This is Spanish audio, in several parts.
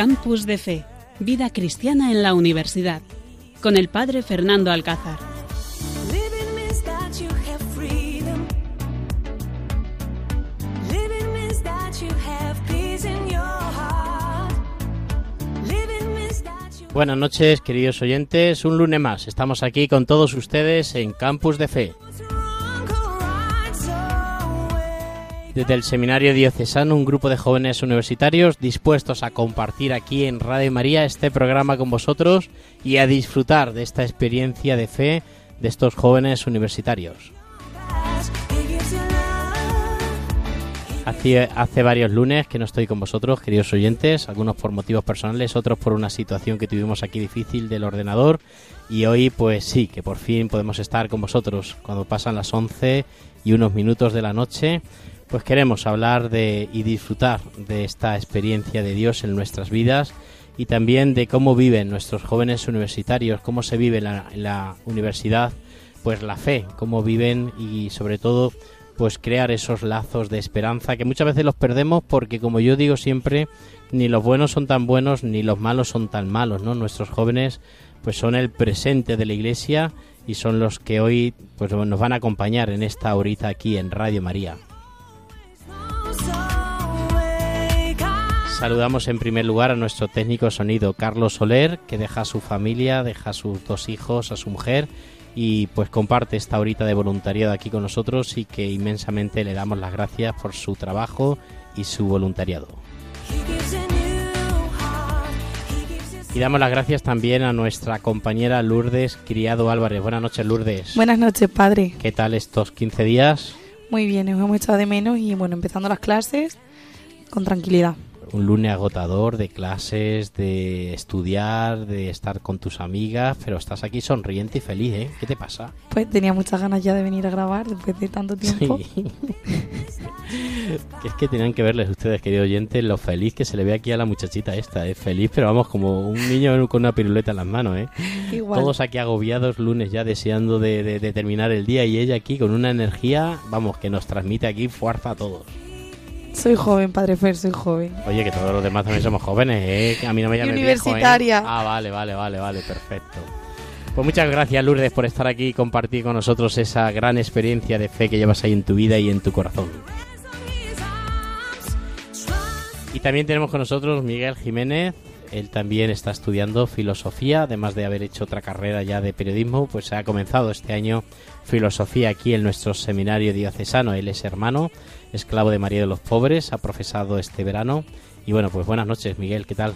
Campus de Fe, Vida Cristiana en la Universidad, con el Padre Fernando Alcázar. Buenas noches, queridos oyentes. Un lunes más. Estamos aquí con todos ustedes en Campus de Fe. Desde el Seminario Diocesano, un grupo de jóvenes universitarios dispuestos a compartir aquí en Radio María este programa con vosotros y a disfrutar de esta experiencia de fe de estos jóvenes universitarios. Hace, hace, varios lunes que no estoy con vosotros, queridos oyentes, algunos por motivos personales, otros por una situación que tuvimos aquí difícil del ordenador. Y hoy, pues sí, que por fin podemos estar con vosotros cuando pasan las 11 y unos minutos de la noche. Pues queremos hablar de y disfrutar de esta experiencia de Dios en nuestras vidas y también de cómo viven nuestros jóvenes universitarios, cómo se vive en la, la universidad, pues la fe, cómo viven y sobre todo pues crear esos lazos de esperanza que muchas veces los perdemos porque como yo digo siempre ni los buenos son tan buenos ni los malos son tan malos no nuestros jóvenes pues son el presente de la iglesia y son los que hoy pues nos van a acompañar en esta horita aquí en Radio María Saludamos en primer lugar a nuestro técnico sonido Carlos Soler, que deja a su familia, deja a sus dos hijos, a su mujer y pues comparte esta horita de voluntariado aquí con nosotros y que inmensamente le damos las gracias por su trabajo y su voluntariado. Y damos las gracias también a nuestra compañera Lourdes Criado Álvarez. Buenas noches, Lourdes. Buenas noches, padre. ¿Qué tal estos 15 días? Muy bien, nos hemos echado de menos y bueno, empezando las clases con tranquilidad un lunes agotador de clases, de estudiar, de estar con tus amigas, pero estás aquí sonriente y feliz, ¿eh? ¿Qué te pasa? Pues tenía muchas ganas ya de venir a grabar después de tanto tiempo. Sí. es que tenían que verles ustedes, queridos oyentes, lo feliz que se le ve aquí a la muchachita esta. Es feliz, pero vamos, como un niño con una piruleta en las manos, ¿eh? Igual. Todos aquí agobiados, lunes ya deseando de, de, de terminar el día y ella aquí con una energía, vamos, que nos transmite aquí fuerza a todos. Soy joven, padre Fer, soy joven. Oye, que todos los demás también somos jóvenes, ¿eh? Que a mí no me llames universitaria. Viejo, ¿eh? Ah, vale, vale, vale, vale, perfecto. Pues muchas gracias, Lourdes, por estar aquí y compartir con nosotros esa gran experiencia de fe que llevas ahí en tu vida y en tu corazón. Y también tenemos con nosotros Miguel Jiménez. Él también está estudiando filosofía, además de haber hecho otra carrera ya de periodismo, pues ha comenzado este año filosofía aquí en nuestro seminario diocesano. Él es hermano esclavo de María de los Pobres, ha profesado este verano. Y bueno, pues buenas noches, Miguel, ¿qué tal?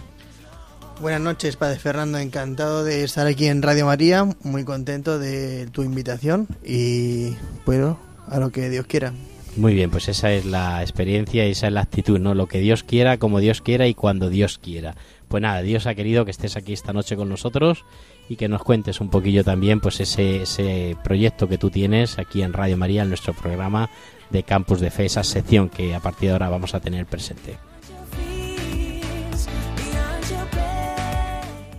Buenas noches, Padre Fernando, encantado de estar aquí en Radio María, muy contento de tu invitación y bueno, a lo que Dios quiera. Muy bien, pues esa es la experiencia y esa es la actitud, ¿no? Lo que Dios quiera, como Dios quiera y cuando Dios quiera. Pues nada, Dios ha querido que estés aquí esta noche con nosotros y que nos cuentes un poquillo también pues ese, ese proyecto que tú tienes aquí en Radio María, en nuestro programa de Campus de Fe, esa sección que a partir de ahora vamos a tener presente.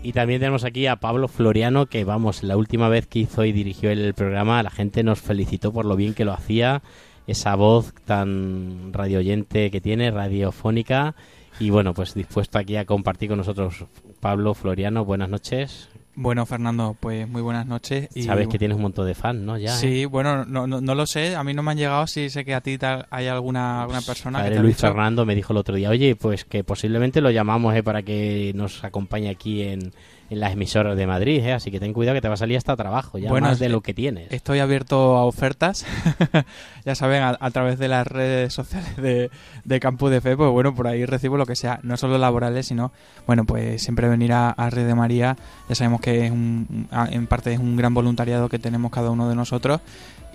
Y también tenemos aquí a Pablo Floriano, que vamos, la última vez que hizo y dirigió el programa, la gente nos felicitó por lo bien que lo hacía, esa voz tan radioyente que tiene, radiofónica, y bueno, pues dispuesto aquí a compartir con nosotros. Pablo Floriano, buenas noches. Bueno, Fernando, pues muy buenas noches. Y... Sabes que tienes un montón de fans, ¿no? Ya, sí, ¿eh? bueno, no, no, no, lo sé, a mí no me han llegado, sí sé que a ti hay alguna, alguna persona Padre que te Luis dicho... Fernando me dijo el otro día, oye, pues que posiblemente lo llamamos eh, para que nos acompañe aquí en, en las emisoras de Madrid, ¿eh? así que ten cuidado que te va a salir hasta trabajo, ya bueno, más de lo que tienes. Estoy abierto a ofertas, ya saben, a, a, través de las redes sociales de, de, Campus de Fe, pues bueno, por ahí recibo lo que sea, no solo laborales, sino, bueno, pues siempre venir a, a Red de María, ya sabemos que es un, en parte es un gran voluntariado que tenemos cada uno de nosotros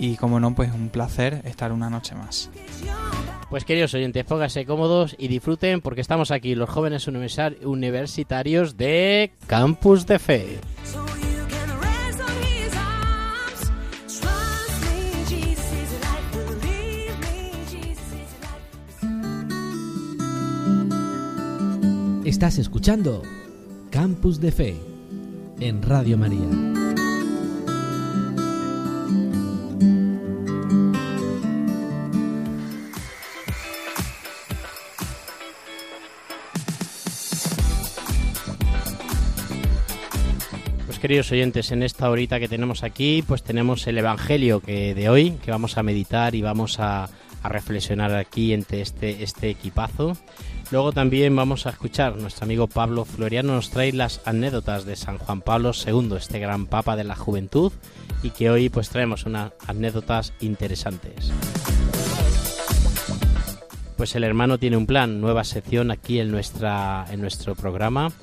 y como no, pues un placer estar una noche más. Pues queridos oyentes, pónganse cómodos y disfruten porque estamos aquí los jóvenes universitarios de Campus de Fe. Estás escuchando Campus de Fe en Radio María. Queridos oyentes, en esta horita que tenemos aquí, pues tenemos el Evangelio que de hoy, que vamos a meditar y vamos a, a reflexionar aquí entre este, este equipazo. Luego también vamos a escuchar, nuestro amigo Pablo Floriano nos trae las anécdotas de San Juan Pablo II, este gran papa de la juventud, y que hoy pues traemos unas anécdotas interesantes. Pues el hermano tiene un plan, nueva sección aquí en, nuestra, en nuestro programa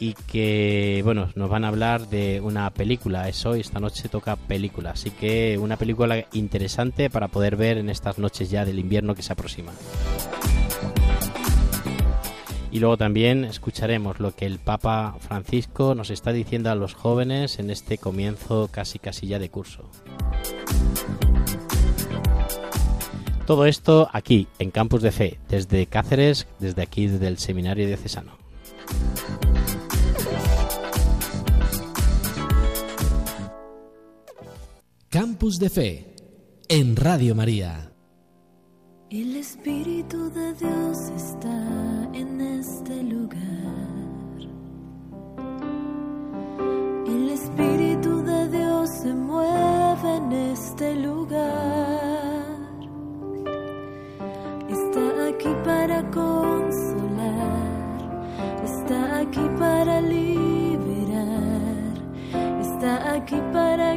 y que bueno nos van a hablar de una película. Es hoy esta noche toca película. Así que una película interesante para poder ver en estas noches ya del invierno que se aproxima. Y luego también escucharemos lo que el Papa Francisco nos está diciendo a los jóvenes en este comienzo casi casi ya de curso. Todo esto aquí, en Campus de Fe, desde Cáceres, desde aquí, desde el Seminario de Campus de Fe, en Radio María. El Espíritu de Dios está en este lugar.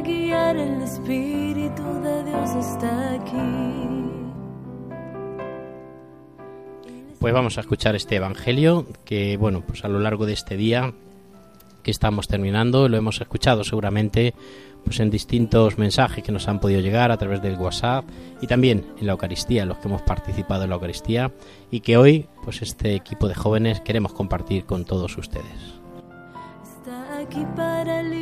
Guiar. El Espíritu de Dios está aquí. Pues vamos a escuchar este Evangelio que, bueno, pues a lo largo de este día que estamos terminando lo hemos escuchado seguramente pues en distintos mensajes que nos han podido llegar a través del WhatsApp y también en la Eucaristía, los que hemos participado en la Eucaristía y que hoy pues este equipo de jóvenes queremos compartir con todos ustedes. Está aquí para liberar,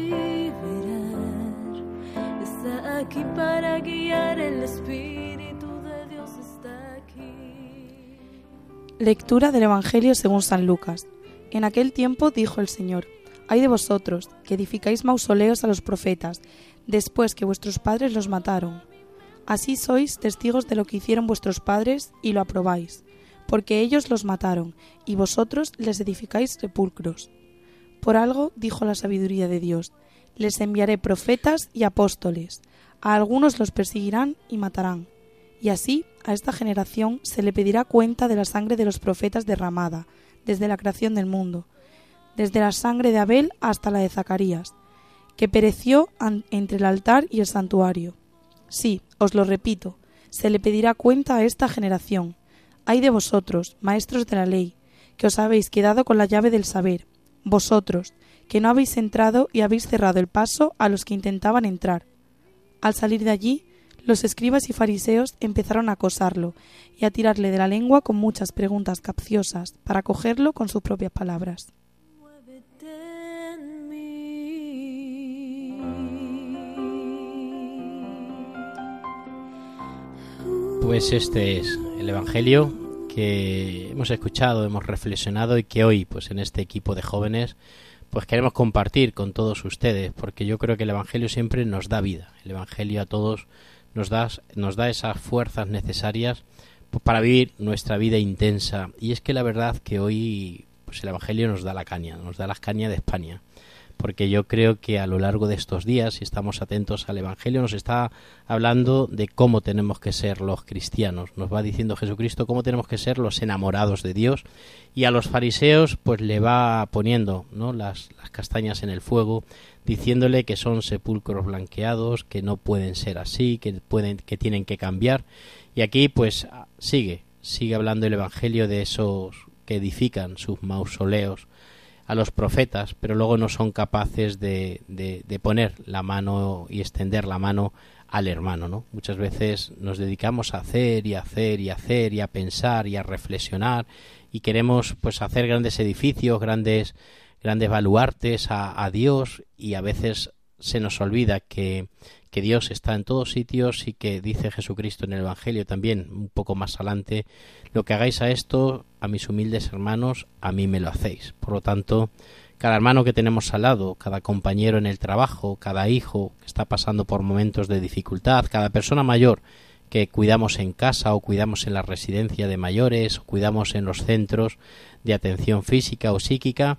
Lectura del Evangelio según San Lucas. En aquel tiempo dijo el Señor, Ay de vosotros, que edificáis mausoleos a los profetas, después que vuestros padres los mataron. Así sois testigos de lo que hicieron vuestros padres y lo aprobáis, porque ellos los mataron, y vosotros les edificáis sepulcros. Por algo dijo la sabiduría de Dios, les enviaré profetas y apóstoles, a algunos los perseguirán y matarán. Y así a esta generación se le pedirá cuenta de la sangre de los profetas derramada, desde la creación del mundo, desde la sangre de Abel hasta la de Zacarías, que pereció entre el altar y el santuario. Sí, os lo repito, se le pedirá cuenta a esta generación. Ay de vosotros, maestros de la ley, que os habéis quedado con la llave del saber, vosotros, que no habéis entrado y habéis cerrado el paso a los que intentaban entrar. Al salir de allí, los escribas y fariseos empezaron a acosarlo y a tirarle de la lengua con muchas preguntas capciosas para cogerlo con sus propias palabras. Pues este es el Evangelio que hemos escuchado, hemos reflexionado y que hoy, pues en este equipo de jóvenes, pues queremos compartir con todos ustedes, porque yo creo que el Evangelio siempre nos da vida. El Evangelio a todos nos da, nos da esas fuerzas necesarias pues, para vivir nuestra vida intensa. Y es que la verdad que hoy, pues el Evangelio nos da la caña, nos da las cañas de España porque yo creo que a lo largo de estos días, si estamos atentos al Evangelio, nos está hablando de cómo tenemos que ser los cristianos. Nos va diciendo Jesucristo cómo tenemos que ser los enamorados de Dios y a los fariseos pues le va poniendo ¿no? las, las castañas en el fuego, diciéndole que son sepulcros blanqueados, que no pueden ser así, que, pueden, que tienen que cambiar. Y aquí pues sigue, sigue hablando el Evangelio de esos que edifican sus mausoleos a los profetas, pero luego no son capaces de, de, poner la mano y extender la mano al hermano, ¿no? Muchas veces nos dedicamos a hacer y hacer y hacer y a pensar y a reflexionar y queremos pues hacer grandes edificios, grandes grandes baluartes a, a Dios y a veces se nos olvida que, que Dios está en todos sitios y que dice Jesucristo en el Evangelio también un poco más adelante, lo que hagáis a esto, a mis humildes hermanos, a mí me lo hacéis. Por lo tanto, cada hermano que tenemos al lado, cada compañero en el trabajo, cada hijo que está pasando por momentos de dificultad, cada persona mayor que cuidamos en casa o cuidamos en la residencia de mayores o cuidamos en los centros de atención física o psíquica,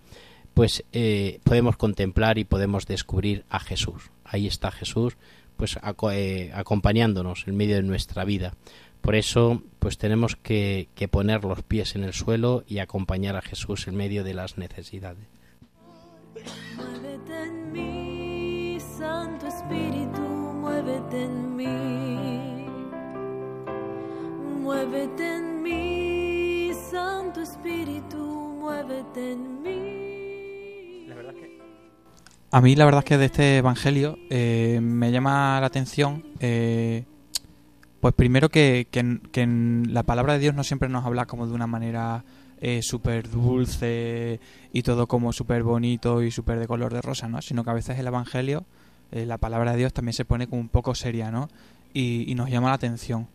pues eh, podemos contemplar y podemos descubrir a Jesús. Ahí está Jesús, pues eh, acompañándonos en medio de nuestra vida. Por eso, pues tenemos que, que poner los pies en el suelo y acompañar a Jesús en medio de las necesidades. Muévete en mí, Santo Espíritu, muévete en mí. Muévete en mí, Santo Espíritu, muévete en mí. A mí la verdad es que de este Evangelio eh, me llama la atención, eh, pues primero que, que que en la palabra de Dios no siempre nos habla como de una manera eh, súper dulce y todo como súper bonito y súper de color de rosa, ¿no? Sino que a veces el Evangelio, eh, la palabra de Dios también se pone como un poco seria, ¿no? Y, y nos llama la atención.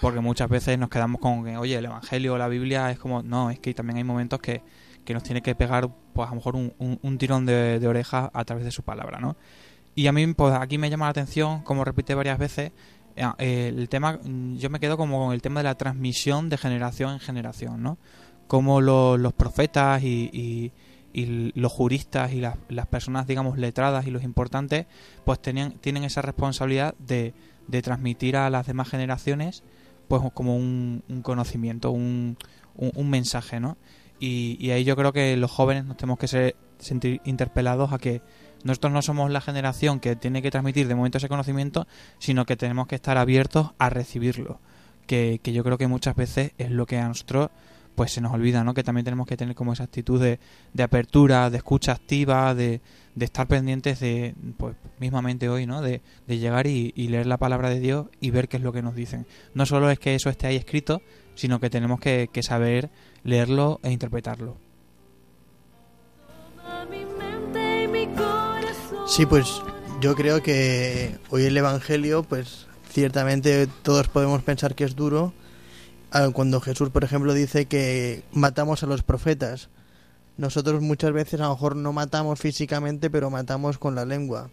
Porque muchas veces nos quedamos con que, oye, el Evangelio o la Biblia es como, no, es que también hay momentos que, que nos tiene que pegar, pues a lo mejor un, un- tirón de, de oreja a través de su palabra, ¿no? Y a mí, pues aquí me llama la atención, como repite varias veces, eh, eh, el tema, yo me quedo como con el tema de la transmisión de generación en generación, ¿no? Como lo- los profetas y, los juristas y las, personas, digamos, letradas y los importantes, pues tenían, tienen esa responsabilidad de, transmitir a las demás generaciones, pues como un, conocimiento, un mensaje, ¿no? Y, y ahí yo creo que los jóvenes nos tenemos que ser, sentir interpelados a que nosotros no somos la generación que tiene que transmitir de momento ese conocimiento, sino que tenemos que estar abiertos a recibirlo. Que, que yo creo que muchas veces es lo que a nosotros pues se nos olvida, ¿no? Que también tenemos que tener como esa actitud de, de apertura, de escucha activa, de, de estar pendientes de, pues mismamente hoy, ¿no? De, de llegar y, y leer la palabra de Dios y ver qué es lo que nos dicen. No solo es que eso esté ahí escrito, sino que tenemos que, que saber leerlo e interpretarlo. Sí, pues yo creo que hoy el Evangelio, pues ciertamente todos podemos pensar que es duro. Ah, Cuando Jesús, por ejemplo, dice que matamos a los profetas, nosotros muchas veces a lo mejor no matamos físicamente, pero matamos con la lengua.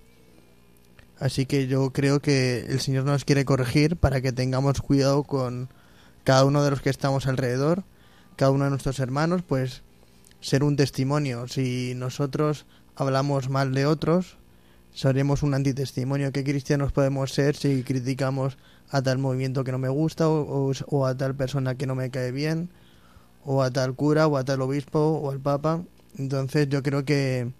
Así que yo creo que el Señor nos quiere corregir para que tengamos cuidado con cada uno de los que estamos alrededor, cada uno de nuestros hermanos, pues ser un testimonio. Si nosotros hablamos mal de otros, seremos un antitestimonio. ¿Qué cristianos podemos ser si criticamos a tal movimiento que no me gusta o, o- o a tal persona que no me cae bien o a tal cura o a tal obispo o al papa? Entonces yo creo que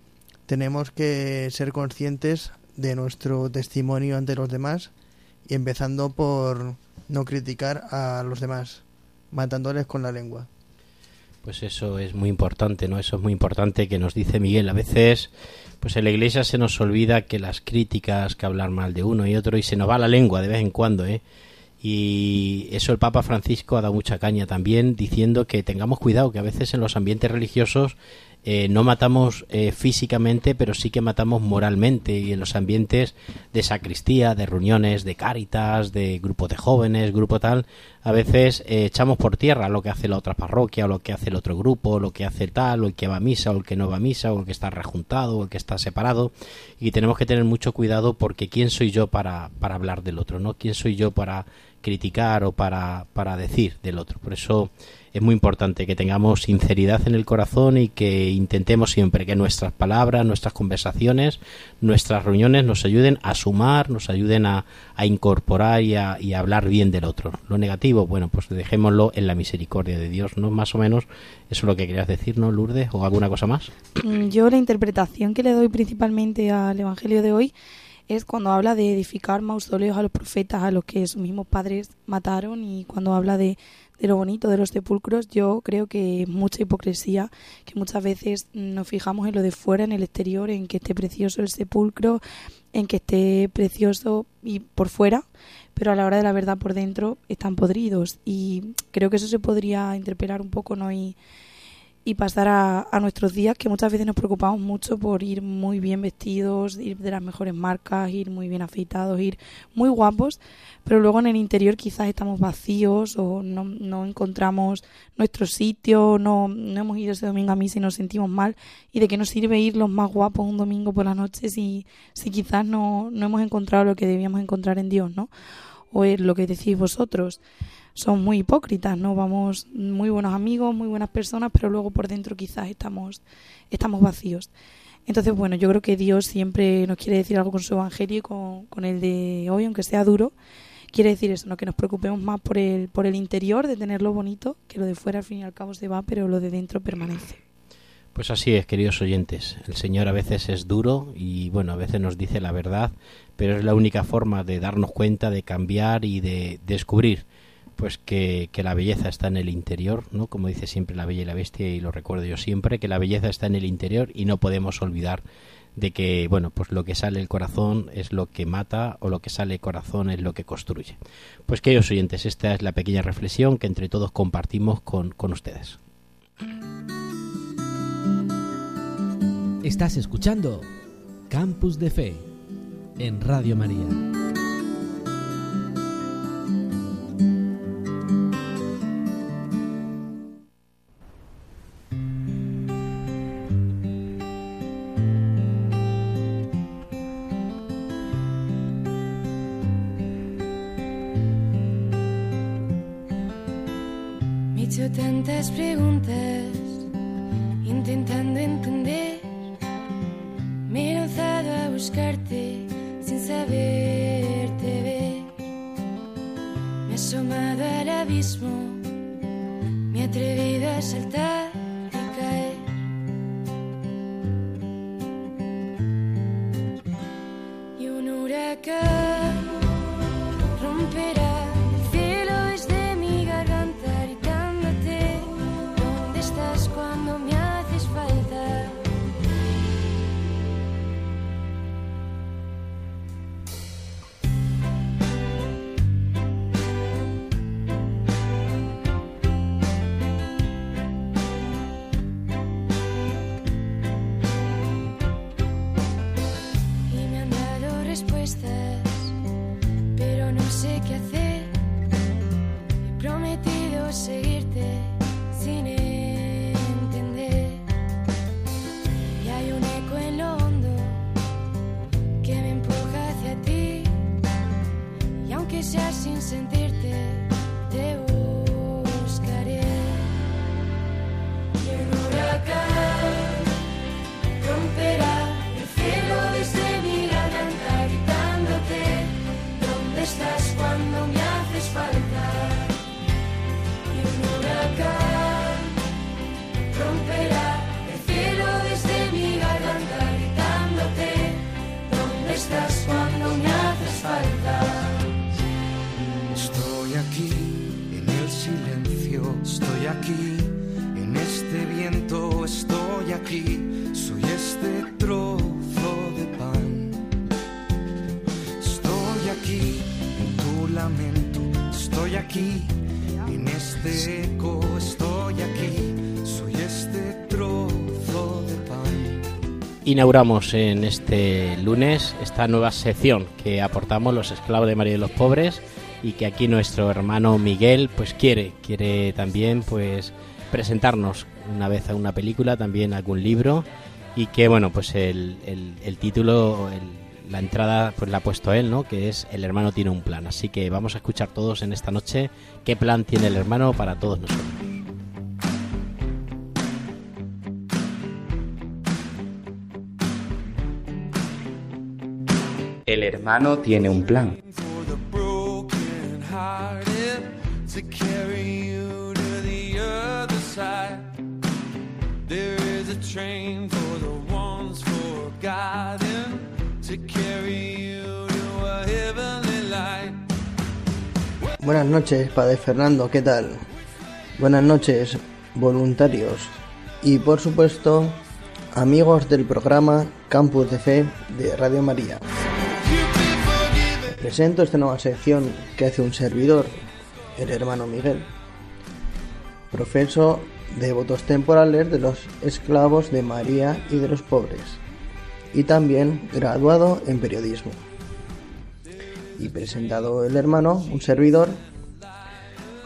tenemos que ser conscientes de nuestro testimonio ante los demás y empezando por no criticar a los demás, matándoles con la lengua. Pues eso es muy importante, ¿no? Eso es muy importante que nos dice Miguel. A veces, pues en la iglesia se nos olvida que las críticas, que hablar mal de uno y otro, y se nos va la lengua de vez en cuando, ¿eh? Y eso el Papa Francisco ha dado mucha caña también, diciendo que tengamos cuidado, que a veces en los ambientes religiosos eh, no matamos eh, físicamente, pero sí que matamos moralmente. Y en los ambientes de sacristía, de reuniones, de cáritas, de grupos de jóvenes, grupo tal, a veces eh, echamos por tierra lo que hace la otra parroquia, o lo que hace el otro grupo, lo que hace tal, o el que va a misa, o el que no va a misa, o el que está rejuntado, o el que está separado. Y tenemos que tener mucho cuidado porque ¿quién soy yo para, para hablar del otro? ¿no? ¿Quién soy yo para criticar o para, para decir del otro? Por eso es muy importante que tengamos sinceridad en el corazón y que intentemos siempre que nuestras palabras, nuestras conversaciones, nuestras reuniones nos ayuden a sumar, nos ayuden a, a incorporar y a, y a hablar bien del otro. Lo negativo, bueno, pues dejémoslo en la misericordia de Dios, ¿no? Más o menos eso es lo que querías decir, ¿no, Lourdes? ¿O alguna cosa más? Mm, Yo la interpretación que le doy principalmente al Evangelio de hoy es cuando habla de edificar mausoleos a los profetas, a los que sus mismos padres mataron, y cuando habla de, de lo bonito de los sepulcros, yo creo que es mucha hipocresía, que muchas veces nos fijamos en lo de fuera, en el exterior, en que esté precioso el sepulcro, en que esté precioso y por fuera, pero a la hora de la verdad por dentro están podridos. Y creo que eso se podría interpelar un poco, ¿no? Y, y pasar a, a nuestros días que muchas veces nos preocupamos mucho por ir muy bien vestidos, ir de las mejores marcas, ir muy bien afeitados, ir muy guapos, pero luego en el interior quizás estamos vacíos o no, no encontramos nuestro sitio, no, no hemos ido ese domingo a misa y nos sentimos mal y de qué nos sirve ir los más guapos un domingo por la noche si, si quizás no, no hemos encontrado lo que debíamos encontrar en Dios, ¿no? O es lo que decís vosotros. Son muy hipócritas, ¿no? Vamos muy buenos amigos, muy buenas personas, pero luego por dentro quizás estamos, estamos vacíos. Entonces, bueno, yo creo que Dios siempre nos quiere decir algo con su evangelio y con, con el de hoy, aunque sea duro, quiere decir eso, ¿no? que nos preocupemos más por el, por el interior, de tenerlo bonito, que lo de fuera al fin y al cabo se va, pero lo de dentro permanece. Pues así es, queridos oyentes. El Señor a veces es duro y bueno, a veces nos dice la verdad, pero es la única forma de darnos cuenta, de cambiar y de descubrir pues que, que la belleza está en el interior, ¿no? Como dice siempre la bella y la bestia y lo recuerdo yo siempre, que la belleza está en el interior y no podemos olvidar de que, bueno, pues lo que sale del corazón es lo que mata o lo que sale del corazón es lo que construye. Pues queridos oyentes, esta es la pequeña reflexión que entre todos compartimos con, con ustedes. Estás escuchando Campus de Fe en Radio María. Tantas preguntas, intentando entender. Me he lanzado a buscarte sin saberte ver. Me he asomado al abismo, me he atrevido a saltar estoy aquí en este viento, estoy aquí, soy este trozo de pan. Estoy aquí en tu lamento, estoy aquí en este eco, estoy aquí, soy este trozo de pan. Inauguramos en este lunes esta nueva sección que aportamos los esclavos de María de los Pobres y que aquí nuestro hermano Miguel pues quiere, quiere también pues presentarnos una vez a una película, también algún libro y que bueno pues el, el- título, la entrada pues la ha puesto él, ¿no? Que es El hermano tiene un plan. Así que vamos a escuchar todos en esta noche qué plan tiene el hermano para todos nosotros. El hermano tiene un plan. Buenas noches, Padre Fernando, ¿qué tal? Buenas noches, voluntarios y por supuesto, amigos del programa Campus de Fe de Radio María. Presento esta nueva sección que hace un servidor, el hermano Miguel, profeso de votos temporales de los esclavos de María y de los pobres, y también graduado en periodismo y presentado el hermano, un servidor,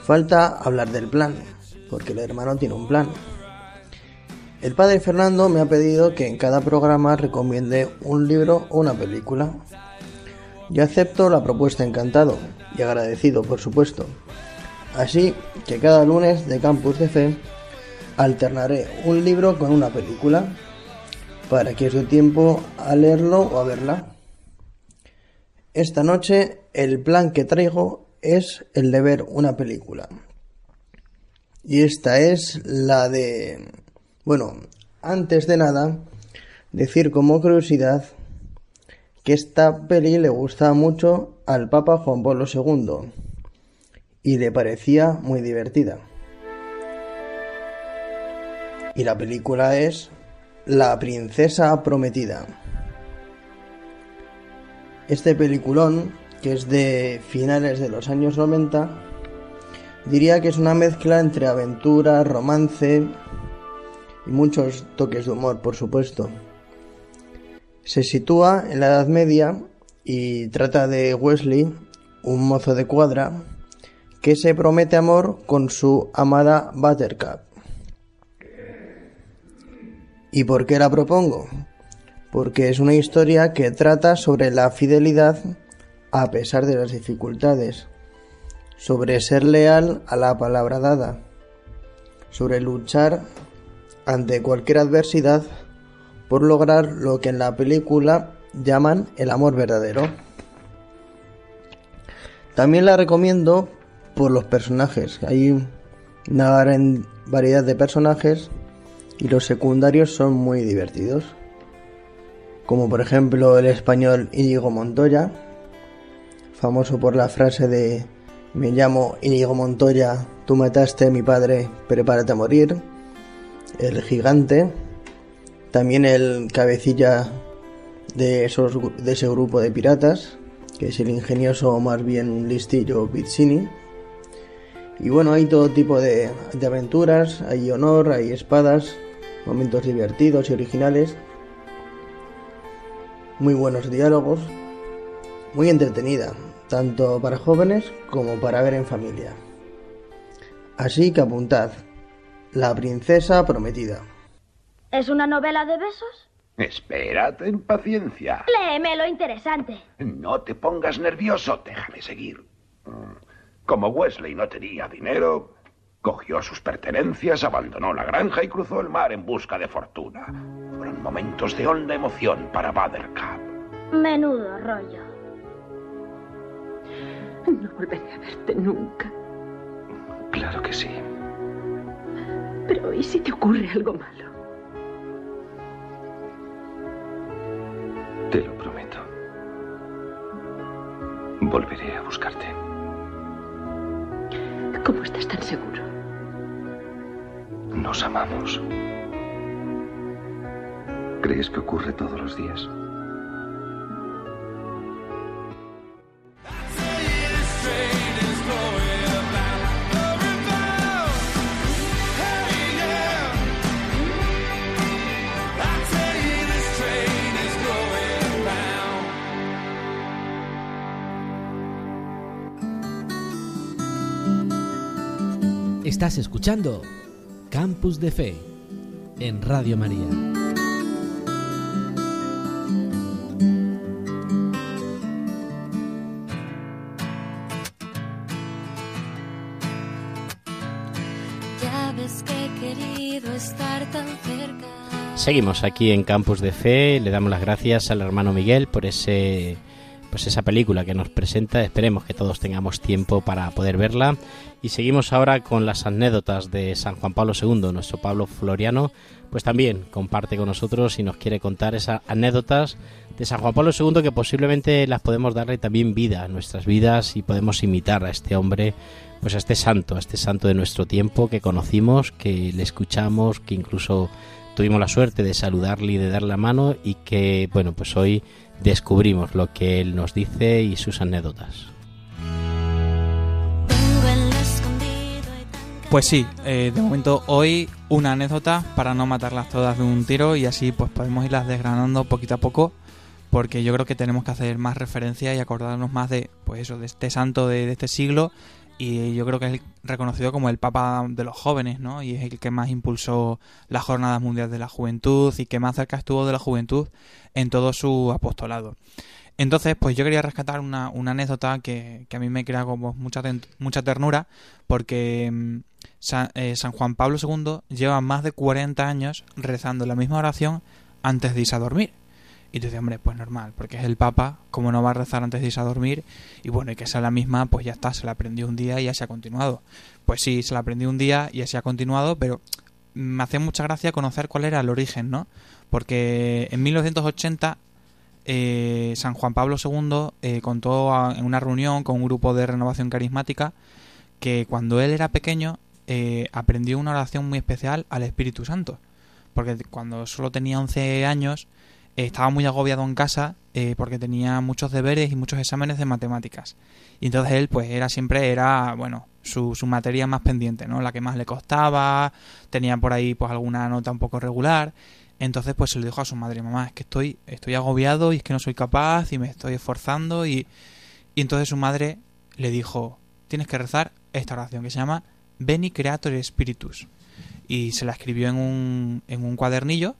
falta hablar del plan, porque el hermano tiene un plan. El padre Fernando me ha pedido que en cada programa recomiende un libro o una película. Yo acepto la propuesta encantado y agradecido, por supuesto. Así que cada lunes de Campus de Fe alternaré un libro con una película para que os dé tiempo a leerlo o a verla. Esta noche el plan que traigo es el de ver una película. Y esta es la de... Bueno, antes de nada, decir como curiosidad que esta peli le gustaba mucho al Papa Juan Pablo II y le parecía muy divertida. Y la película es La princesa prometida. Este peliculón, que es de finales de los años 90, diría que es una mezcla entre aventura, romance y muchos toques de humor, por supuesto. Se sitúa en la Edad Media y trata de Wesley, un mozo de cuadra, que se promete amor con su amada Buttercup. ¿Y por qué la propongo? Porque es una historia que trata sobre la fidelidad a pesar de las dificultades, sobre ser leal a la palabra dada, sobre luchar ante cualquier adversidad por lograr lo que en la película llaman el amor verdadero. También la recomiendo por los personajes. Hay una gran variedad de personajes y los secundarios son muy divertidos. Como por ejemplo el español Íñigo Montoya, famoso por la frase de me llamo Íñigo Montoya, tú mataste a mi padre, prepárate a morir. El gigante, también el cabecilla de, esos, de ese grupo de piratas, que es el ingenioso o más bien listillo Pizzini. Y bueno, hay todo tipo de, de aventuras, hay honor, hay espadas, momentos divertidos y originales, muy buenos diálogos, muy entretenida, tanto para jóvenes como para ver en familia. Así que apuntad, La princesa prometida. ¿Es una novela de besos? Espera, ten paciencia. Léeme lo interesante. No te pongas nervioso, déjame seguir. Como Wesley no tenía dinero, cogió sus pertenencias, abandonó la granja y cruzó el mar en busca de fortuna. Fueron momentos de honda emoción para Buttercup. Menudo rollo. No volveré a verte nunca. Claro que sí. Pero ¿y si te ocurre algo malo? Te lo prometo. Volveré a buscarte. ¿Cómo estás tan seguro? Nos amamos. ¿Crees que ocurre todos los días? Estás escuchando Campus de Fe en Radio María. Ya ves que he querido estar tan cerca. Seguimos aquí en Campus de Fe, le damos las gracias al hermano Miguel por ese pues esa película que nos presenta, esperemos que todos tengamos tiempo para poder verla. Y seguimos ahora con las anécdotas de San Juan Pablo II, nuestro Pablo Floriano, pues también comparte con nosotros y nos quiere contar esas anécdotas de San Juan Pablo II que posiblemente las podemos darle también vida a nuestras vidas y podemos imitar a este hombre, pues a este santo, a este santo de nuestro tiempo que conocimos, que le escuchamos, que incluso tuvimos la suerte de saludarle y de dar la mano y que, bueno, pues hoy descubrimos lo que él nos dice y sus anécdotas. Pues sí, eh, de momento hoy una anécdota para no matarlas todas de un tiro y así pues podemos irlas desgranando poquito a poco porque yo creo que tenemos que hacer más referencia y acordarnos más de pues eso de este santo de este siglo y yo creo que es reconocido como el papa de los jóvenes, ¿no? Y es el que más impulsó las jornadas mundiales de la juventud y que más cerca estuvo de la juventud en todo su apostolado. Entonces, pues yo quería rescatar una, una anécdota que, a mí me crea como mucha, mucha ternura, porque mm, San, eh, San Juan Pablo II lleva más de 40 años rezando la misma oración antes de irse a dormir. Y tú dices, hombre, pues normal, porque es el Papa, como no va a rezar antes de irse a dormir? Y bueno, y que sea la misma, pues ya está, se la aprendió un día y así ha continuado. Pues sí, se la aprendió un día y así ha continuado, pero me hace mucha gracia conocer cuál era el origen, ¿no? Porque en 1980 eh, San Juan Pablo II eh, contó en una reunión con un grupo de renovación carismática que cuando él era pequeño eh, aprendió una oración muy especial al Espíritu Santo. Porque cuando solo tenía 11 años estaba muy agobiado en casa eh, porque tenía muchos deberes y muchos exámenes de matemáticas. Y entonces él pues era siempre era, bueno, su, su materia más pendiente, ¿no? La que más le costaba, tenía por ahí pues alguna nota un poco regular. Entonces pues se lo dijo a su madre, mamá, es que estoy, estoy agobiado y es que no soy capaz y me estoy esforzando y, y entonces su madre le dijo, tienes que rezar esta oración que se llama Beni Creator Spiritus. Y se la escribió en un, en un cuadernillo,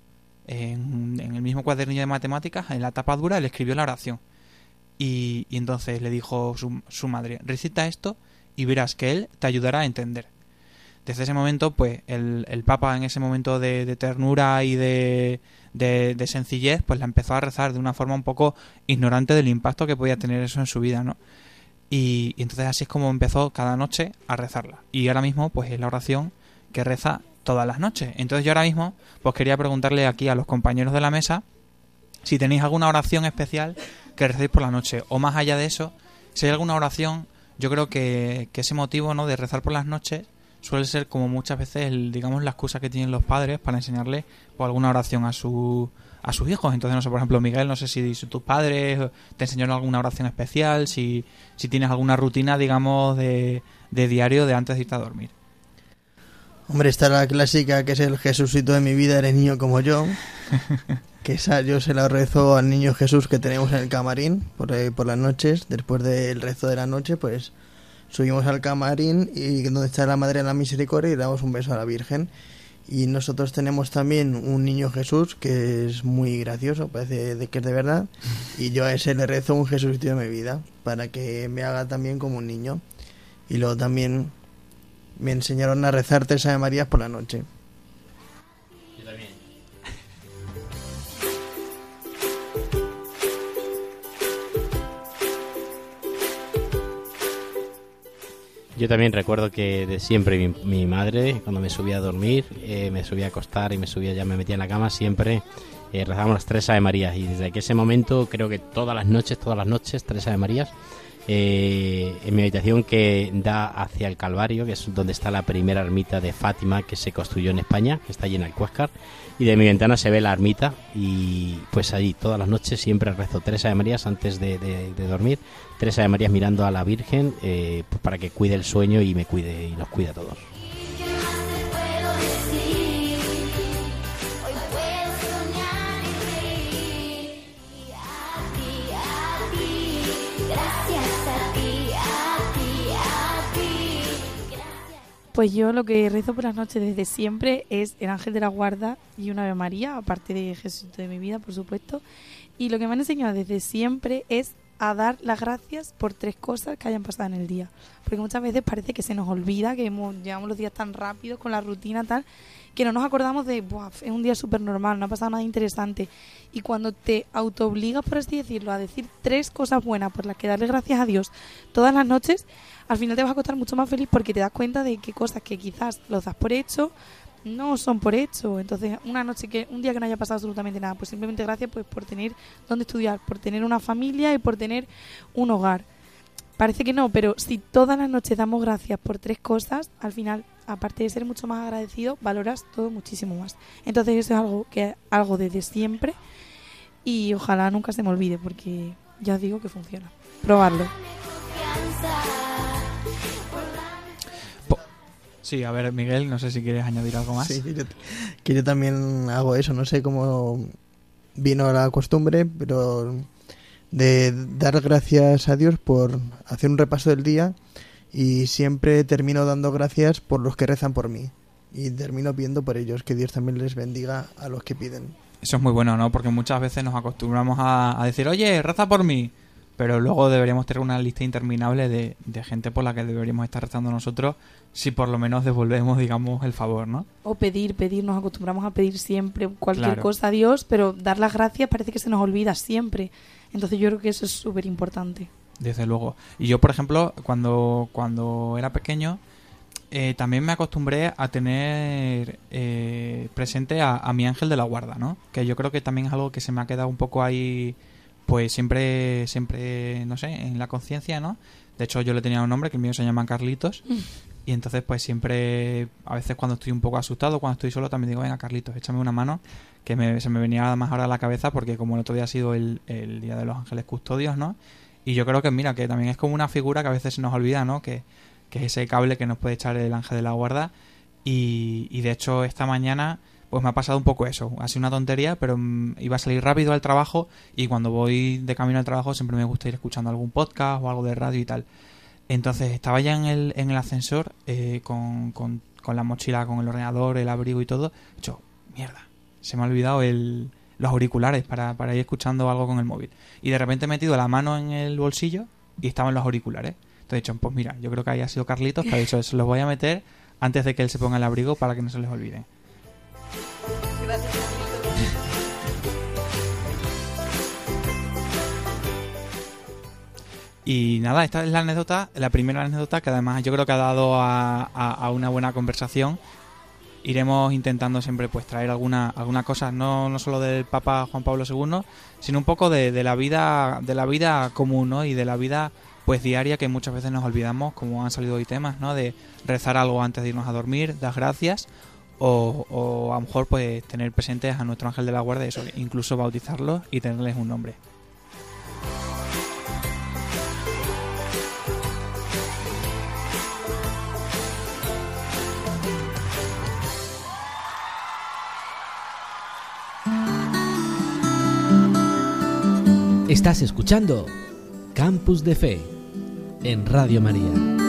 en, el mismo cuadernillo de matemáticas, en la tapa dura, le escribió la oración. Y, entonces le dijo su, su madre, recita esto y verás que él te ayudará a entender. Desde ese momento, pues el, el Papa en ese momento de, ternura y de, de, de sencillez, pues la empezó a rezar de una forma un poco ignorante del impacto que podía tener eso en su vida, ¿no? Y, y entonces así es como empezó cada noche a rezarla. Y ahora mismo, pues es la oración que reza todas las noches. Entonces yo ahora mismo, pues quería preguntarle aquí a los compañeros de la mesa si tenéis alguna oración especial que recéis por la noche. O más allá de eso, si hay alguna oración, yo creo que, ese motivo ¿no? de rezar por las noches suele ser como muchas veces, el, digamos, la excusa que tienen los padres para enseñarles pues, alguna oración a, su, a sus hijos. Entonces, no sé, por ejemplo, Miguel, no sé si tus padres te enseñaron alguna oración especial, si, si tienes alguna rutina, digamos, de, de diario de antes de irte a dormir. Hombre, está la clásica que es el Jesucito de mi vida, eres niño como yo. que esa yo se la rezo al niño Jesús que tenemos en el camarín por, eh, por las noches. Después del rezo de la noche, pues subimos al camarín y donde está la Madre de la Misericordia y damos un beso a la Virgen. Y nosotros tenemos también un niño Jesús que es muy gracioso, parece de que es de verdad. Y yo a ese le rezo un Jesucito de mi vida para que me haga también como un niño. Y luego también me enseñaron a rezar tres Ave Marías por la noche. Yo también. Yo también recuerdo que de siempre mi, madre, cuando me subía a dormir, eh, me subía a acostar y me subía, ya me metía en la cama, siempre eh, rezábamos las tres Ave Marías. Y desde que ese momento, creo que todas las noches, todas las noches, tres Ave Marías. Eh, en mi habitación que da hacia el Calvario, que es donde está la primera ermita de Fátima que se construyó en España, que está allí en Alcuéscar, y de mi ventana se ve la ermita y pues allí todas las noches siempre rezo tres Ave Marías antes de, dormir, tres Ave Marías mirando a la Virgen eh, pues para que cuide el sueño y me cuide y nos cuide a todos. Pues yo lo que rezo por las noches desde siempre es el ángel de la guarda y una Ave María, aparte de Jesús de mi vida, por supuesto. Y lo que me han enseñado desde siempre es a dar las gracias por tres cosas que hayan pasado en el día. Porque muchas veces parece que se nos olvida, que hemos, llevamos los días tan rápidos con la rutina tal, que no nos acordamos de, Buah, es un día súper normal, no ha pasado nada interesante. Y cuando te autoobligas, por así decirlo, a decir tres cosas buenas por las que darle gracias a Dios todas las noches, al final te vas a acostar mucho más feliz porque te das cuenta de que cosas que quizás los das por hecho no son por hecho. Entonces, una noche que un día que no haya pasado absolutamente nada, pues simplemente gracias pues por tener donde estudiar, por tener una familia y por tener un hogar. Parece que no, pero si todas las noches damos gracias por tres cosas, al final, aparte de ser mucho más agradecido, valoras todo muchísimo más. Entonces, eso es algo que algo desde siempre y ojalá nunca se me olvide porque ya os digo que funciona. Probarlo. Sí, a ver, Miguel, no sé si quieres añadir algo más. Sí, yo, que yo también hago eso, no sé cómo vino la costumbre, pero de dar gracias a Dios por hacer un repaso del día y siempre termino dando gracias por los que rezan por mí y termino pidiendo por ellos, que Dios también les bendiga a los que piden. Eso es muy bueno, ¿no? Porque muchas veces nos acostumbramos a, a decir, oye, reza por mí. Pero luego deberíamos tener una lista interminable de, de gente por la que deberíamos estar rezando nosotros si por lo menos devolvemos, digamos, el favor, ¿no? O pedir, pedir, nos acostumbramos a pedir siempre cualquier Claro. cosa a Dios, pero dar las gracias parece que se nos olvida siempre. Entonces yo creo que eso es súper importante. Desde luego. Y yo, por ejemplo, cuando, cuando era pequeño, eh, también me acostumbré a tener eh, presente a, a mi ángel de la guarda, ¿no? Que yo creo que también es algo que se me ha quedado un poco ahí, pues siempre, siempre, no sé, en la conciencia, ¿no? De hecho, yo le tenía un nombre, que el mío se llama Carlitos. Y entonces, pues siempre, a veces cuando estoy un poco asustado, cuando estoy solo, también digo, venga, Carlitos, échame una mano, que me- se me venía más ahora a la cabeza, porque como el otro día ha sido el, el Día de los Ángeles Custodios, ¿no? Y yo creo que, mira, que también es como una figura que a veces se nos olvida, ¿no? Que, que es ese cable que nos puede echar el ángel de la guarda. Y, y de hecho, esta mañana, pues me ha pasado un poco eso. Ha sido una tontería, pero mm, iba a salir rápido al trabajo y cuando voy de camino al trabajo siempre me gusta ir escuchando algún podcast o algo de radio y tal. Entonces estaba ya en el, en el ascensor eh, con, con, con la mochila, con el ordenador, el abrigo y todo. Dicho, mierda, se me ha olvidado el, los auriculares para, para ir escuchando algo con el móvil. Y de repente he metido la mano en el bolsillo y estaban los auriculares. Entonces he dicho, pues mira, yo creo que ahí ha sido Carlitos que ha dicho, se los voy a meter antes de que él se ponga el abrigo para que no se les olvide. Y nada, esta es la anécdota, la primera anécdota que además yo creo que ha dado a, a- a una buena conversación. Iremos intentando siempre pues traer alguna, alguna cosa, no, no solo del Papa Juan Pablo II, sino un poco de, de la vida, de la vida común, ¿no? Y de la vida pues diaria que muchas veces nos olvidamos, como han salido hoy temas, ¿no? De rezar algo antes de irnos a dormir, dar gracias, o, a lo mejor pues tener presentes a nuestro ángel de la guardia, eso, incluso bautizarlos y tenerles un nombre. Estás escuchando Campus de Fe en Radio María.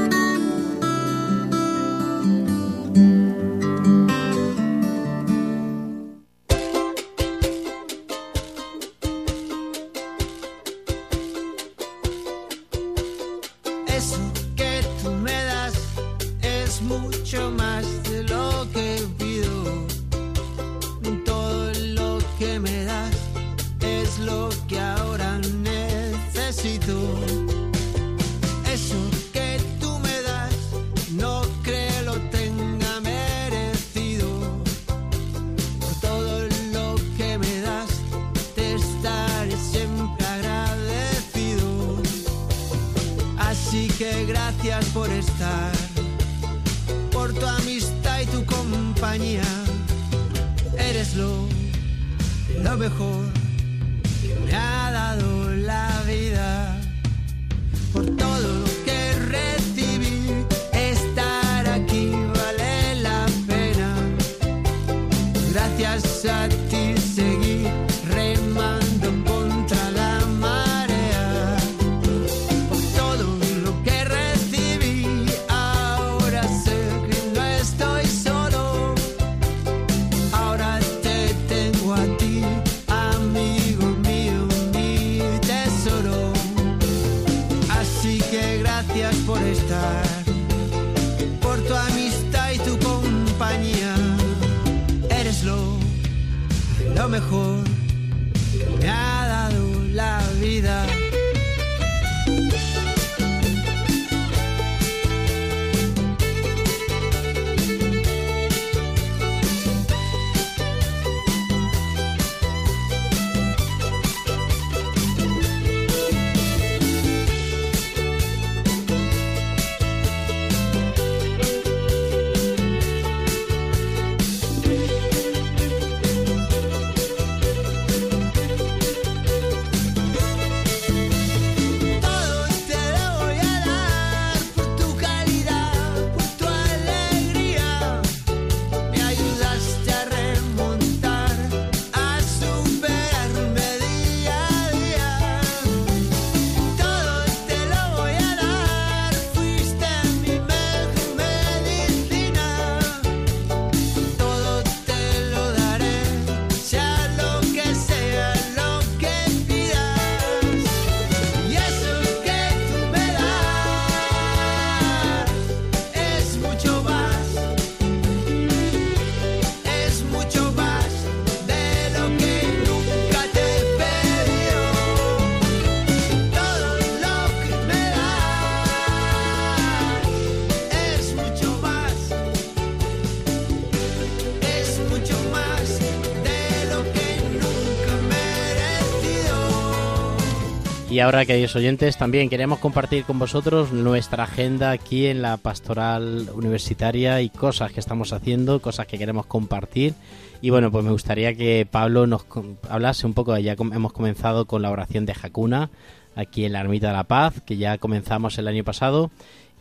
Y ahora, queridos oyentes, también queremos compartir con vosotros nuestra agenda aquí en la pastoral universitaria y cosas que estamos haciendo, cosas que queremos compartir. Y bueno, pues me gustaría que Pablo nos hablase un poco, ya hemos comenzado con la oración de Jacuna aquí en la Ermita de la Paz, que ya comenzamos el año pasado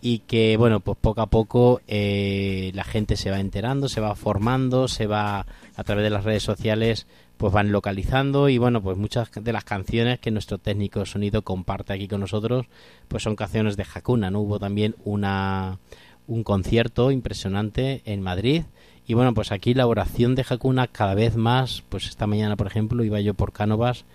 y que bueno pues poco a poco eh, la gente se va enterando se va formando se va a través de las redes sociales pues van localizando y bueno pues muchas de las canciones que nuestro técnico sonido comparte aquí con nosotros pues son canciones de Hakuna no hubo también una un concierto impresionante en Madrid y bueno pues aquí la oración de Hakuna cada vez más pues esta mañana por ejemplo iba yo por Cánovas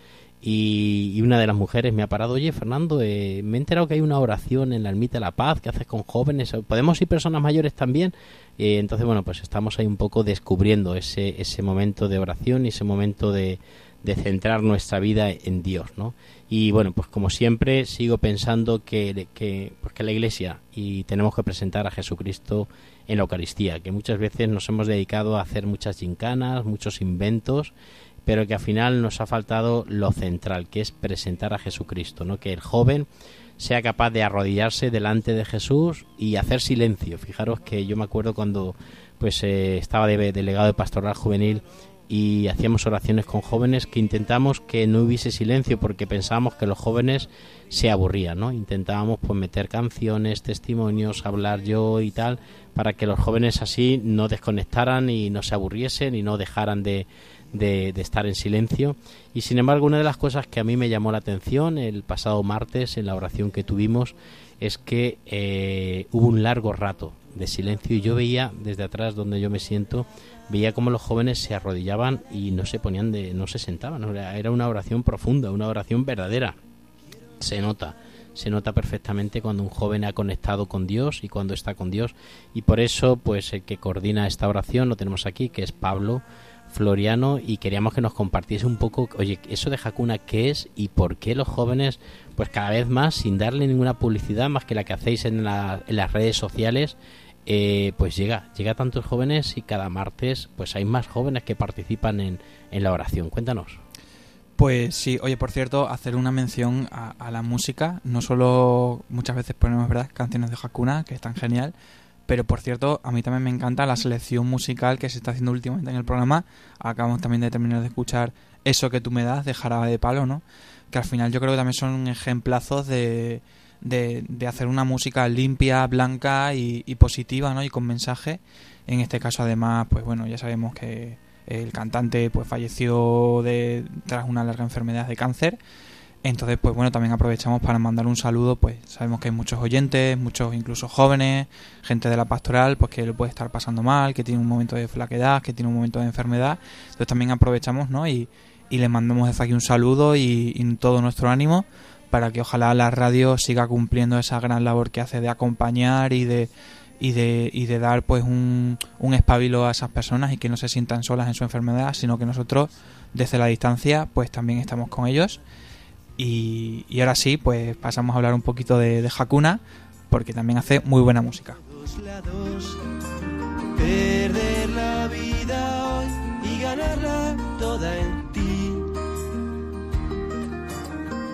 y, y una de las mujeres me ha parado, oye Fernando, eh, me he enterado que hay una oración en la Ermita de la Paz que haces con jóvenes, ¿podemos ir personas mayores también? Eh, entonces, bueno, pues estamos ahí un poco descubriendo ese, ese momento de oración y ese momento de, de centrar nuestra vida en Dios, ¿no? Y bueno, pues como siempre sigo pensando que, que, pues que la Iglesia y tenemos que presentar a Jesucristo en la Eucaristía, que muchas veces nos hemos dedicado a hacer muchas gincanas, muchos inventos, pero que al final nos ha faltado lo central, que es presentar a Jesucristo, ¿no? Que el joven sea capaz de arrodillarse delante de Jesús y hacer silencio. Fijaros que yo me acuerdo cuando pues eh, estaba de delegado de pastoral juvenil y hacíamos oraciones con jóvenes que intentamos que no hubiese silencio porque pensábamos que los jóvenes se aburrían, ¿no? Intentábamos pues meter canciones, testimonios, hablar yo y tal para que los jóvenes así no desconectaran y no se aburriesen y no dejaran de, de, estar en silencio. Y sin embargo, una de las cosas que a mí me llamó la atención el pasado martes en la oración que tuvimos es que eh, hubo un largo rato de silencio y yo veía desde atrás donde yo me siento, veía como los jóvenes se arrodillaban y no se ponían de, no se sentaban. Era una oración profunda, una oración verdadera. Se nota se nota perfectamente cuando un joven ha conectado con Dios y cuando está con Dios y por eso pues el que coordina esta oración lo tenemos aquí que es Pablo Floriano y queríamos que nos compartiese un poco, oye, eso de Hakuna qué es y por qué los jóvenes, pues cada vez más, sin darle ninguna publicidad más que la que hacéis en, la, en las redes sociales, eh, pues llega, llega a tantos jóvenes y cada martes pues hay más jóvenes que participan en, en la oración. Cuéntanos. Pues sí, oye, por cierto, hacer una mención a, a, la música. No solo muchas veces ponemos, ¿verdad?, canciones de Hakuna, que están genial, pero por cierto, a mí también me encanta la selección musical que se está haciendo últimamente en el programa. Acabamos también de terminar de escuchar Eso que tú me das de Jarabe de Palo, ¿no? Que al final yo creo que también son ejemplazos de, de, de hacer una música limpia, blanca y, y, positiva, ¿no? Y con mensaje. En este caso, además, pues bueno, ya sabemos que el cantante pues falleció de, tras una larga enfermedad de cáncer. Entonces, pues bueno, también aprovechamos para mandar un saludo, pues sabemos que hay muchos oyentes, muchos incluso jóvenes, gente de la pastoral, pues que lo puede estar pasando mal, que tiene un momento de flaquedad, que tiene un momento de enfermedad. Entonces también aprovechamos, ¿no? Y, y le mandamos desde aquí un saludo y, y todo nuestro ánimo para que ojalá la radio siga cumpliendo esa gran labor que hace de acompañar y de y de, y de dar pues un, un espabilo a esas personas y que no se sientan solas en su enfermedad, sino que nosotros desde la distancia pues también estamos con ellos. Y, y ahora sí, pues pasamos a hablar un poquito de, de Hakuna, porque también hace muy buena música. Perder la vida hoy y ganarla toda en ti.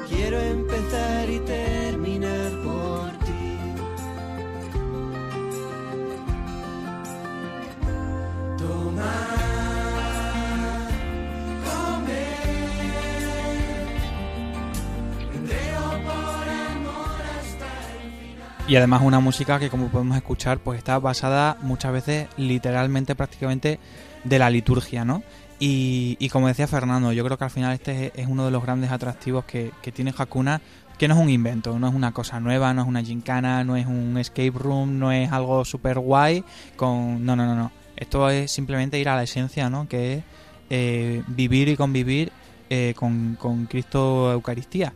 Quiero empezar y terminar por ti. Tomar, Y además una música que como podemos escuchar pues está basada muchas veces literalmente prácticamente de la liturgia, ¿no? Y, y como decía Fernando, yo creo que al final este es uno de los grandes atractivos que, que tiene Hakuna, que no es un invento, no es una cosa nueva, no es una gincana, no es un escape room, no es algo super guay con... No, no, no, no. Esto es simplemente ir a la esencia, ¿no? Que es eh, vivir y convivir eh, con, con Cristo Eucaristía.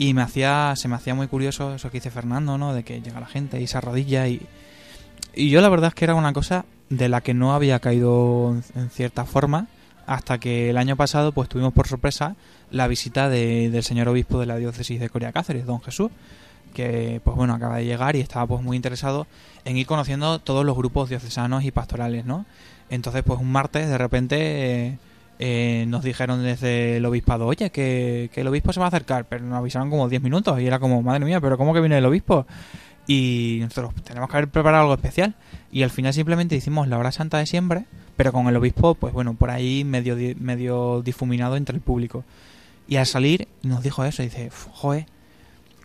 Y me hacía, se me hacía muy curioso eso que dice Fernando, ¿no? De que llega la gente y se arrodilla y... Y yo la verdad es que era una cosa de la que no había caído en, cierta forma hasta que el año pasado pues tuvimos por sorpresa la visita de, del señor obispo de la diócesis de Coria Cáceres, don Jesús, que pues bueno acaba de llegar y estaba pues muy interesado en ir conociendo todos los grupos diocesanos y pastorales, ¿no? Entonces pues un martes de repente eh, eh, nos dijeron desde el obispado, oye, que, que el obispo se va a acercar, pero nos avisaron como 10 minutos y era como, madre mía, pero ¿cómo que viene el obispo? Y nosotros tenemos que haber preparado algo especial y al final simplemente hicimos la hora santa de siempre, pero con el obispo, pues bueno, por ahí medio, di- medio difuminado entre el público. Y al salir nos dijo eso, dice, "Uf, joder,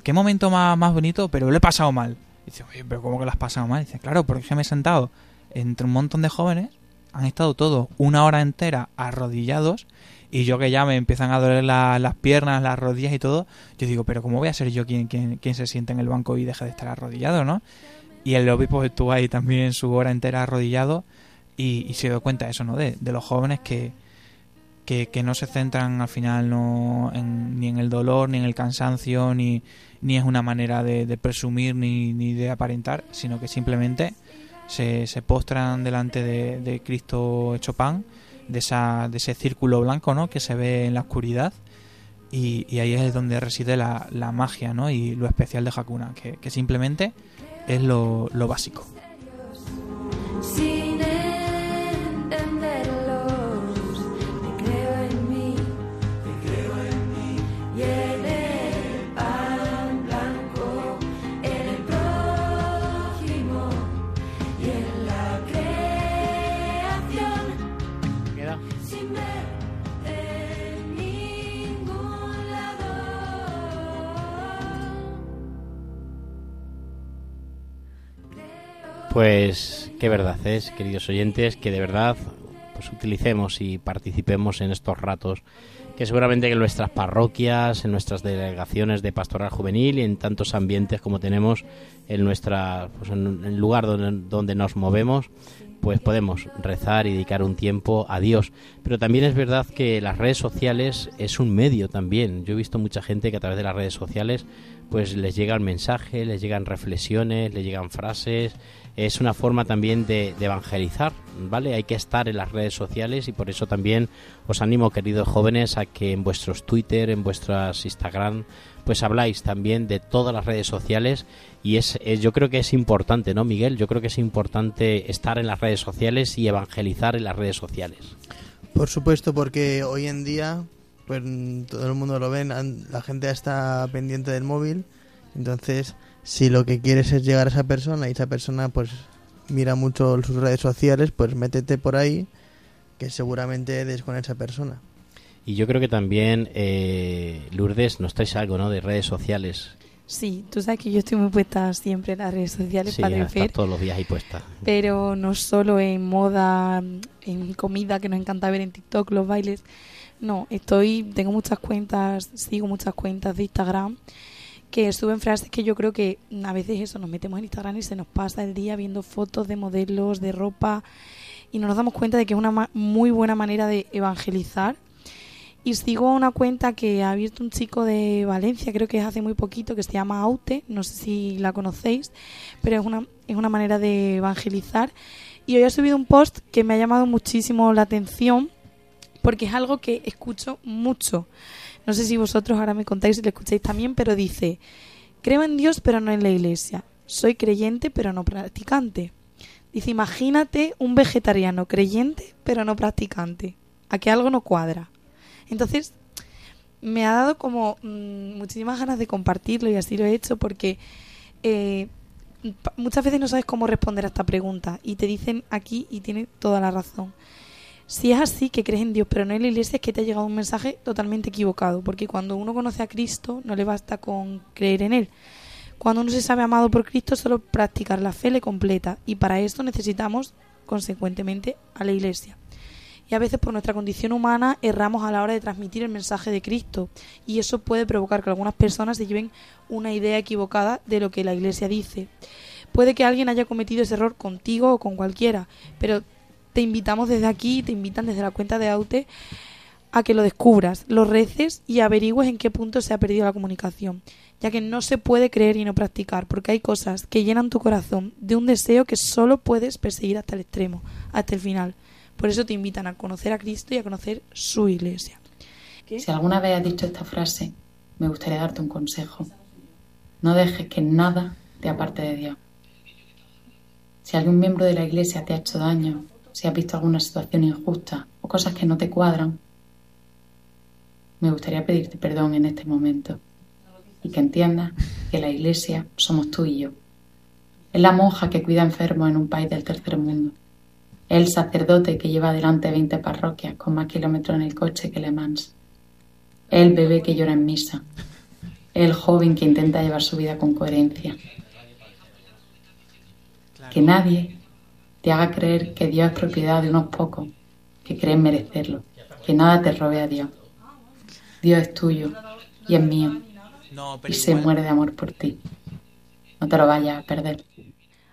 qué momento más, más bonito, pero lo he pasado mal. Dice, oye, pero ¿cómo que lo has pasado mal? Dice, claro, porque que me he sentado entre un montón de jóvenes, han estado todos una hora entera arrodillados, y yo que ya me empiezan a doler la- las piernas, las rodillas y todo, yo digo, pero ¿cómo voy a ser yo quien, quien, quien se siente en el banco y deje de estar arrodillado, no? Y el obispo estuvo ahí también su hora entera arrodillado y, se dio cuenta de eso, ¿no? De, de los jóvenes que, que, que no se centran al final no en- ni en el dolor, ni en el cansancio, ni, ni es una manera de, de presumir ni, ni de aparentar, sino que simplemente se, postran delante de, Cristo hecho pan, de, esa, de ese círculo blanco ¿no? que se ve en la oscuridad. Y, y ahí es donde reside la, la magia ¿no? y lo especial de Hakuna, que, que simplemente es lo, lo básico. Pues qué verdad es, queridos oyentes, que de verdad pues utilicemos y participemos en estos ratos que seguramente en nuestras parroquias, en nuestras delegaciones de pastoral juvenil y en tantos ambientes como tenemos en nuestra pues en el lugar donde, donde nos movemos, pues podemos rezar y dedicar un tiempo a Dios. Pero también es verdad que las redes sociales es un medio también. Yo he visto mucha gente que a través de las redes sociales pues les llegan mensajes, les llegan reflexiones, les llegan frases. Es una forma también de, evangelizar, ¿vale? Hay que estar en las redes sociales y por eso también os animo, queridos jóvenes, a que en vuestros Twitter, en vuestras Instagram, pues habláis también de todas las redes sociales y es, yo creo que es importante, ¿no, Miguel? Yo creo que es importante estar en las redes sociales y evangelizar en las redes sociales. Por supuesto, porque hoy en día, pues todo el mundo lo ven, la gente está pendiente del móvil, entonces si lo que quieres es llegar a esa persona y esa persona pues mira mucho sus redes sociales, pues métete por ahí, que seguramente des con esa persona. Y yo creo que también, eh, Lourdes, nos traes algo, ¿no? De redes sociales. Sí, tú sabes que yo estoy muy puesta siempre en las redes sociales, Sí, Padre estás Fer, todos los días ahí puesta. pero no solo en moda, en comida, que nos encanta ver en TikTok, los bailes. No, estoy, tengo muchas cuentas, sigo muchas cuentas de Instagram que suben frases que yo creo que a veces eso, nos metemos en Instagram y se nos pasa el día viendo fotos de modelos, de ropa, y no nos damos cuenta de que es una muy buena manera de evangelizar. Y sigo una cuenta que ha abierto un chico de Valencia, creo que es hace muy poquito, que se llama Aute, no sé si la conocéis, pero es una, es una manera de evangelizar. Y hoy ha subido un post que me ha llamado muchísimo la atención, porque es algo que escucho mucho. No sé si vosotros ahora me contáis si lo escucháis también, pero dice, creo en Dios pero no en la iglesia. Soy creyente pero no practicante. Dice, imagínate un vegetariano creyente pero no practicante. A que algo no cuadra. Entonces, me ha dado como mm, muchísimas ganas de compartirlo y así lo he hecho porque eh, muchas veces no sabes cómo responder a esta pregunta y te dicen aquí y tiene toda la razón. Si es así que crees en Dios pero no en la iglesia es que te ha llegado un mensaje totalmente equivocado porque cuando uno conoce a Cristo no le basta con creer en Él. Cuando uno se sabe amado por Cristo solo practicar la fe le completa y para esto necesitamos consecuentemente a la iglesia y a veces por nuestra condición humana erramos a la hora de transmitir el mensaje de Cristo y eso puede provocar que algunas personas se lleven una idea equivocada de lo que la Iglesia dice. Puede que alguien haya cometido ese error contigo o con cualquiera, pero te invitamos desde aquí, te invitan desde la cuenta de Aute a que lo descubras, lo reces y averigües en qué punto se ha perdido la comunicación, ya que no se puede creer y no practicar, porque hay cosas que llenan tu corazón de un deseo que solo puedes perseguir hasta el extremo, hasta el final. Por eso te invitan a conocer a Cristo y a conocer su iglesia. Si alguna vez has dicho esta frase, me gustaría darte un consejo. No dejes que nada te aparte de Dios. Si algún miembro de la iglesia te ha hecho daño, si has visto alguna situación injusta o cosas que no te cuadran, me gustaría pedirte perdón en este momento y que entiendas que la iglesia somos tú y yo. Es la monja que cuida enfermos en un país del tercer mundo. Es el sacerdote que lleva adelante 20 parroquias con más kilómetros en el coche que Le Mans. Es el bebé que llora en misa. Es el joven que intenta llevar su vida con coherencia. Que nadie te haga creer que Dios es propiedad de unos pocos que creen merecerlo. Que nada te robe a Dios. Dios es tuyo y es mío. Y se muere de amor por ti. No te lo vayas a perder.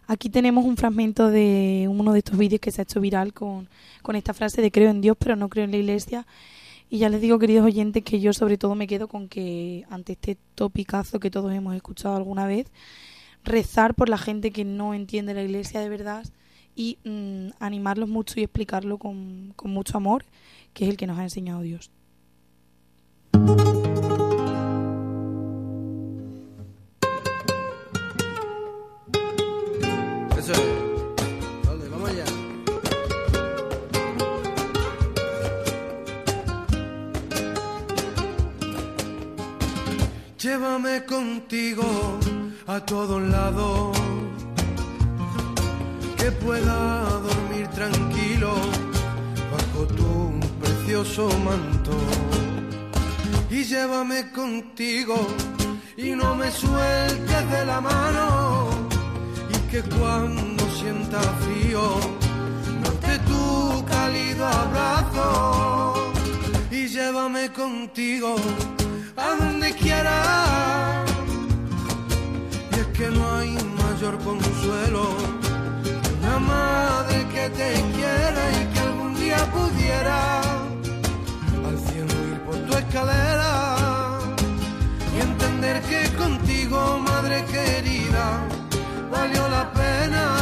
Aquí tenemos un fragmento de uno de estos vídeos que se ha hecho viral con, con esta frase de creo en Dios pero no creo en la iglesia. Y ya les digo, queridos oyentes, que yo sobre todo me quedo con que ante este topicazo que todos hemos escuchado alguna vez, rezar por la gente que no entiende la iglesia de verdad y mm, animarlos mucho y explicarlo con, con mucho amor, que es el que nos ha enseñado Dios. Eso es. Llévame contigo a todos lados. Que pueda dormir tranquilo bajo tu precioso manto. Y llévame contigo y no me sueltes de la mano. Y que cuando sienta frío note tu cálido abrazo. Y llévame contigo a donde quiera. Y es que no hay mayor consuelo madre que te quiera y que algún día pudiera al cielo ir por tu escalera y entender que contigo madre querida valió la pena.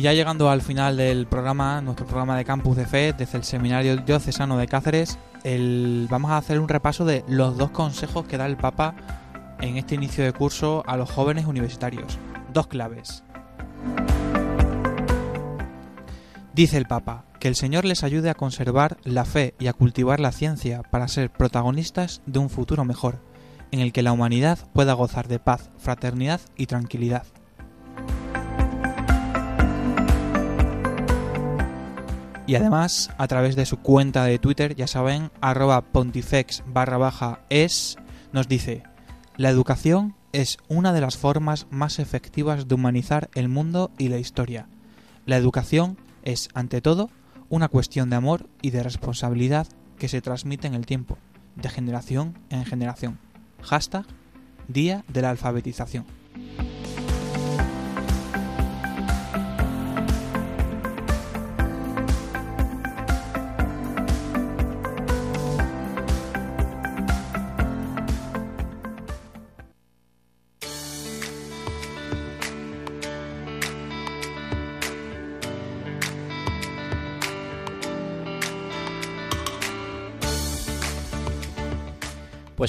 Y ya llegando al final del programa, nuestro programa de Campus de Fe, desde el Seminario Diocesano de Cáceres, vamos a hacer un repaso de los dos consejos que da el Papa en este inicio de curso a los jóvenes universitarios. Dos claves. Dice el Papa, que el Señor les ayude a conservar la fe y a cultivar la ciencia para ser protagonistas de un futuro mejor, en el que la humanidad pueda gozar de paz, fraternidad y tranquilidad. Y además, a través de su cuenta de Twitter, ya saben, arroba pontifex barra baja es, nos dice, la educación es una de las formas más efectivas de humanizar el mundo y la historia. La educación es, ante todo, una cuestión de amor y de responsabilidad que se transmite en el tiempo, de generación en generación. Hashtag Día de la Alfabetización.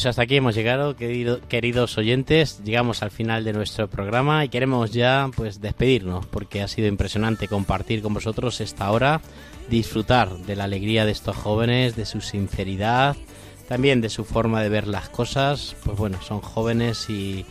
Pues hasta aquí hemos llegado, querido- queridos oyentes. Llegamos al final de nuestro programa y queremos ya pues despedirnos porque ha sido impresionante compartir con vosotros esta hora, disfrutar de la alegría de estos jóvenes, de su sinceridad, también de su forma de ver las cosas. Pues bueno, son jóvenes y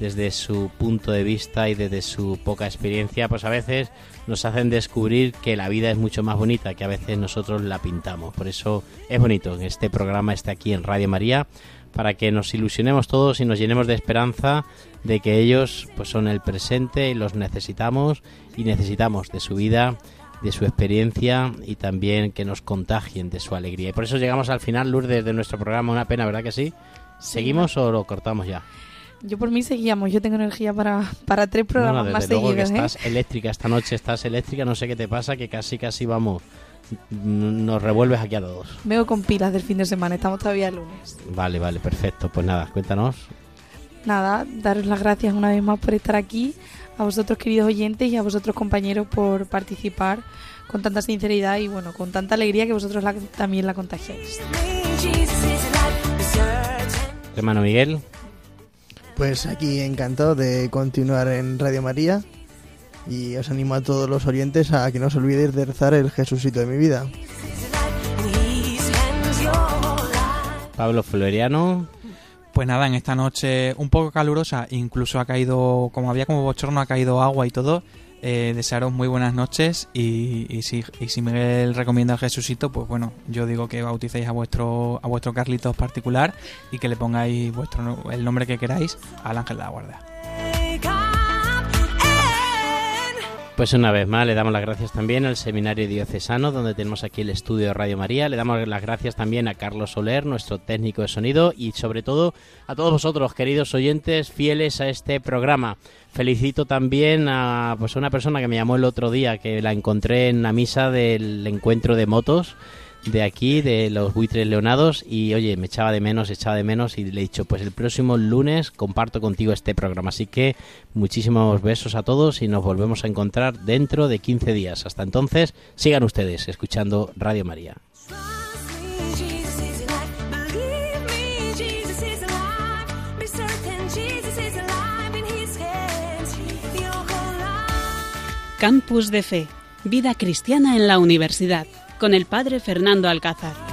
desde su punto de vista y desde su poca experiencia, pues a veces nos hacen descubrir que la vida es mucho más bonita que a veces nosotros la pintamos. Por eso es bonito que este programa esté aquí en Radio María para que nos ilusionemos todos y nos llenemos de esperanza de que ellos pues son el presente y los necesitamos y necesitamos de su vida, de su experiencia y también que nos contagien de su alegría. Y por eso llegamos al final, Lourdes, de nuestro programa. Una pena, ¿verdad que sí? ¿Seguimos o lo cortamos ya? Yo por mí seguíamos, yo tengo energía para, para tres programas No, no, más desde luego seguidos. que ¿eh? estás eléctrica esta noche, estás eléctrica, no sé qué te pasa, que casi casi vamos, nos revuelves aquí a todos. Veo con pilas del fin de semana, estamos todavía el lunes. Vale, vale, perfecto. Pues nada, cuéntanos. Nada, daros las gracias una vez más por estar aquí, a vosotros queridos oyentes y a vosotros compañeros por participar con tanta sinceridad y bueno, con tanta alegría que vosotros la- también la contagiáis. Hermano Miguel, Pues aquí encantado de continuar en Radio María y os animo a todos los oyentes a que no os olvidéis de rezar el Jesucito de mi vida. Pablo Floriano, Pues nada, en esta noche un poco calurosa, incluso ha caído, como había como bochorno, ha caído agua y todo. Eh, desearos muy buenas noches y, y si, y si Miguel recomienda al Jesucito, pues bueno, yo digo que bauticéis a vuestro a vuestro Carlitos particular y que le pongáis vuestro el nombre que queráis al ángel de la guarda. Pues una vez más le damos las gracias también al Seminario Diocesano, donde tenemos aquí el estudio de Radio María. Le damos las gracias también a Carlos Soler, nuestro técnico de sonido, y sobre todo a todos vosotros, queridos oyentes, fieles a este programa. Felicito también a pues una persona que me llamó el otro día, que la encontré en la misa del encuentro de motos de aquí, de los buitres leonados, y oye, me echaba de menos, echaba de menos, y le he dicho, pues el próximo lunes comparto contigo este programa. Así que muchísimos besos a todos y nos volvemos a encontrar dentro de 15 días. Hasta entonces, sigan ustedes escuchando Radio María. Campus de Fe, vida cristiana en la universidad, con el padre Fernando Alcázar.